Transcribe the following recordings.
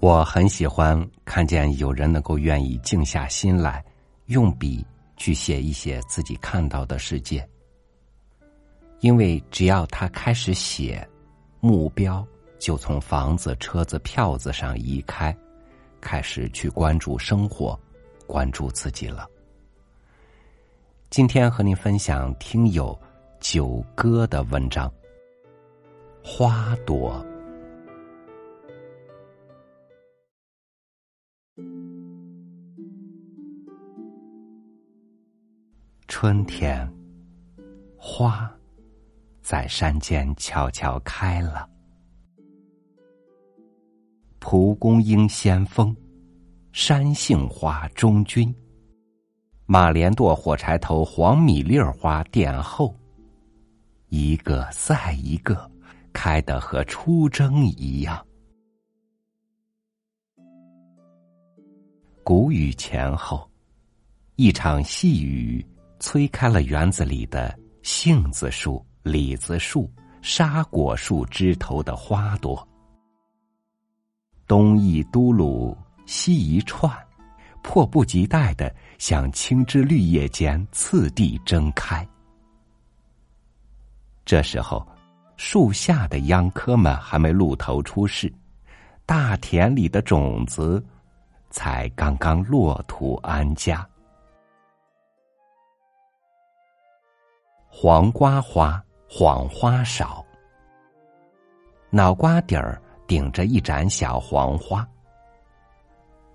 我很喜欢看见有人能够愿意静下心来，用笔去写一写自己看到的世界。因为只要他开始写，目标就从房子、车子、票子上移开，开始去关注生活，关注自己了。今天和您分享听友九哥的文章《花朵》。春天，花在山间悄悄开了。蒲公英先锋，山杏花中军，马莲朵火柴头黄米粒花殿后，一个再一个，开得和出征一样。谷雨前后，一场细雨。催开了园子里的杏子树、李子树、沙果树枝头的花朵，东一嘟噜，西一串，迫不及待的向青枝绿叶间次第睁开。这时候，树下的秧棵们还没露头出世，大田里的种子才刚刚落土安家。黄瓜花，黄花少。脑瓜底儿顶着一盏小黄花。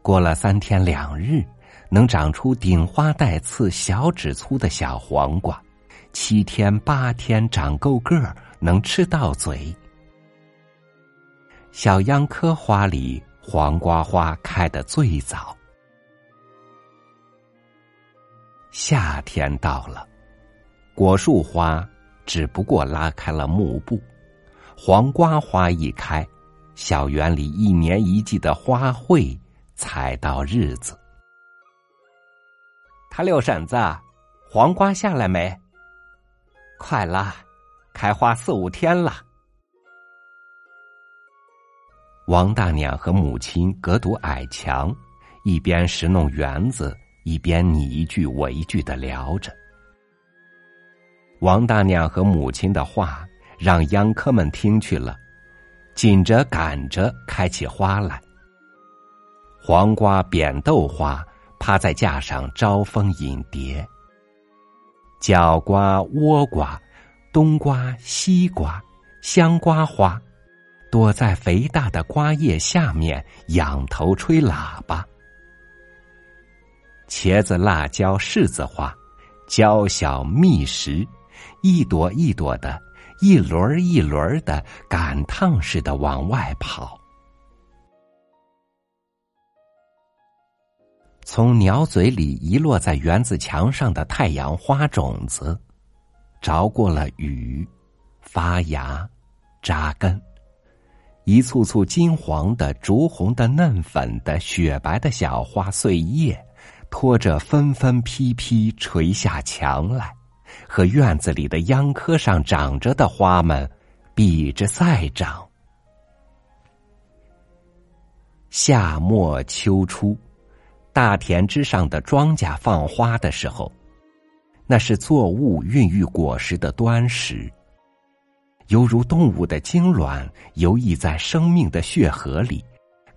过了三天两日，能长出顶花带刺、小指粗的小黄瓜；七天八天长够个儿，能吃到嘴。小秧科花里，黄瓜花开的最早。夏天到了。果树花只不过拉开了幕布，黄瓜花一开，小园里一年一季的花卉才到日子。他六婶子，黄瓜下来没？快了，开花四五天了。王大娘和母亲隔堵矮墙，一边拾弄园子，一边你一句我一句的聊着。王大娘和母亲的话让秧客们听去了，紧着赶着开起花来。黄瓜、扁豆花趴在架上招蜂引蝶，角瓜、倭瓜、冬瓜、西瓜、香瓜花躲在肥大的瓜叶下面仰头吹喇叭。茄子、辣椒、柿子花娇小密实。一朵一朵的，一轮一轮的，赶趟似的往外跑。从鸟嘴里遗落在园子墙上的太阳花种子，着过了雨，发芽，扎根，一簇簇金黄的、竹红的、嫩粉的、雪白的小花碎叶，拖着纷纷披披垂下墙来。和院子里的秧棵上长着的花们比着再长。夏末秋初，大田之上的庄稼放花的时候，那是作物孕育果实的端时，犹如动物的精卵游弋在生命的血河里，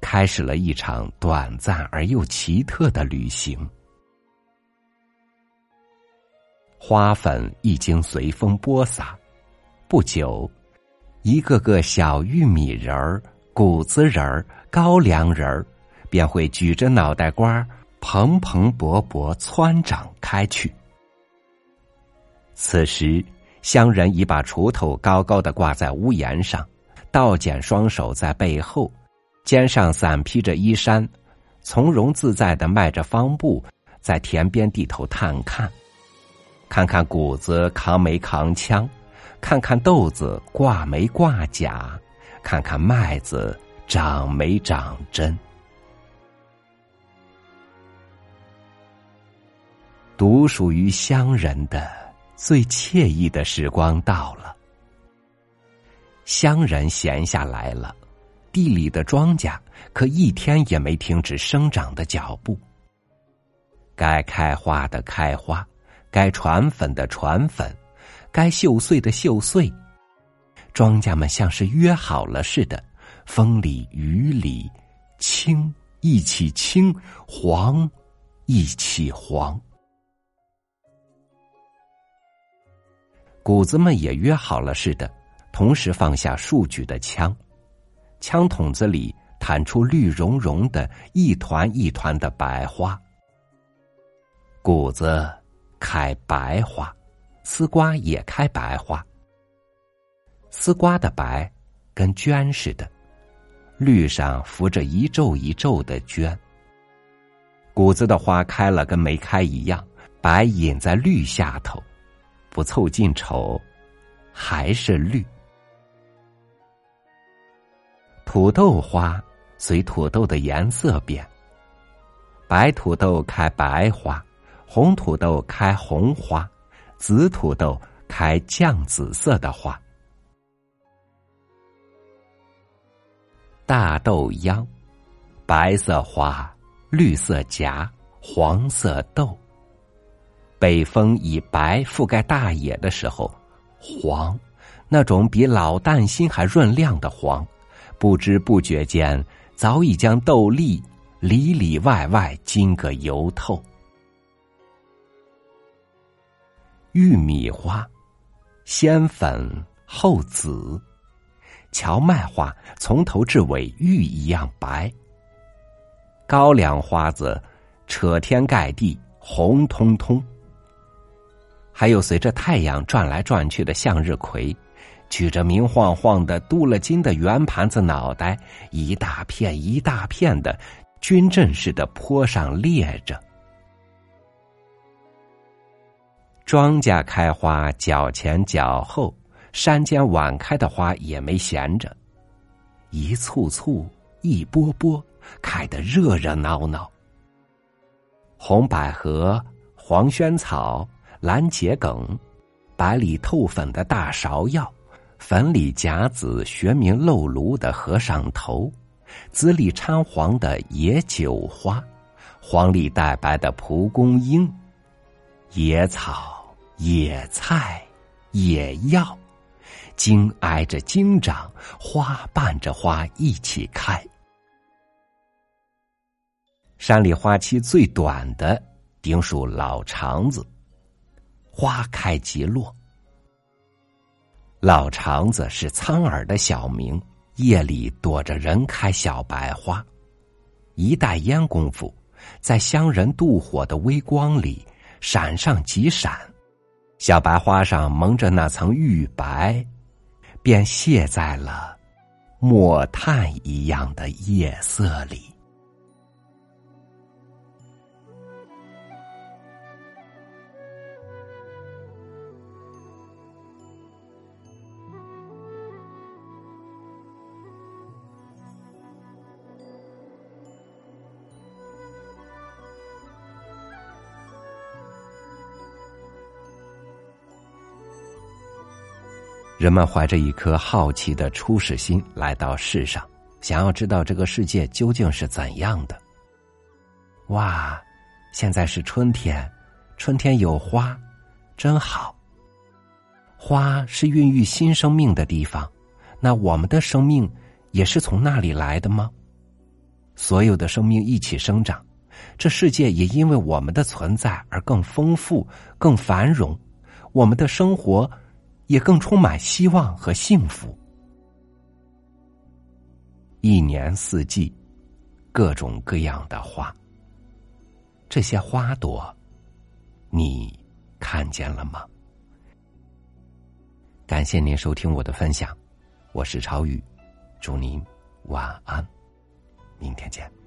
开始了一场短暂而又奇特的旅行。花粉一经随风播撒，不久，一个个小玉米人儿、谷子人儿、高粱人儿，便会举着脑袋瓜蓬蓬勃勃窜长开去。此时，乡人已把锄头高高的挂在屋檐上，倒剪双手在背后，肩上散披着衣衫，从容自在的迈着方步，在田边地头探看。看看谷子扛没扛枪，看看豆子挂没挂甲，看看麦子长没长针。独属于乡人的最惬意的时光到了。乡人闲下来了，地里的庄稼可一天也没停止生长的脚步。该开花的开花，该传粉的传粉，该绣穗的绣穗。庄稼们像是约好了似的，风里雨里，青一起青，黄一起黄。谷子们也约好了似的，同时放下竖举的枪，枪筒子里弹出绿茸茸的一团一团的白花。谷子开白花，丝瓜也开白花。丝瓜的白跟绢似的，绿上浮着一皱一皱的绢。谷子的花开了跟没开一样，白隐在绿下头，不凑近瞅，还是绿。土豆花随土豆的颜色变，白土豆开白花，红土豆开红花，紫土豆开酱紫色的花。大豆秧，白色花，绿色荚，黄色豆。北风以白覆盖大野的时候，黄，那种比老蛋心还润亮的黄，不知不觉间早已将豆粒里里外外浸个油透。玉米花，先粉后紫。荞麦花从头至尾玉一样白，高粱花子扯天盖地红彤彤。还有随着太阳转来转去的向日葵，举着明晃晃的镀了金的圆盘子脑袋，一大片一大片的，军阵似的坡上列着。庄稼开花，脚前脚后。山间晚开的花也没闲着，一簇簇、一波波，开得热热闹闹。红百合、黄萱草、蓝桔梗，白里透粉的大芍药，粉里夹紫学名漏芦的和尚头，紫里掺黄的野韭花，黄里带白的蒲公英，野草、野菜、野药。茎挨着茎长，花伴着花一起开。山里花期最短的，丁属老肠子，花开即落。老肠子是苍耳的小名，夜里躲着人开小白花，一袋烟功夫，在乡人妒火的微光里闪上几闪，小白花上蒙着那层玉白。便卸在了墨炭一样的夜色里。人们怀着一颗好奇的初始心来到世上，想要知道这个世界究竟是怎样的。哇，现在是春天，春天有花，真好。花是孕育新生命的地方，那我们的生命也是从那里来的吗？所有的生命一起生长，这世界也因为我们的存在而更丰富、更繁荣，我们的生活。也更充满希望和幸福。一年四季，各种各样的花。这些花朵，你看见了吗？感谢您收听我的分享，我是朝宇，祝您晚安，明天见。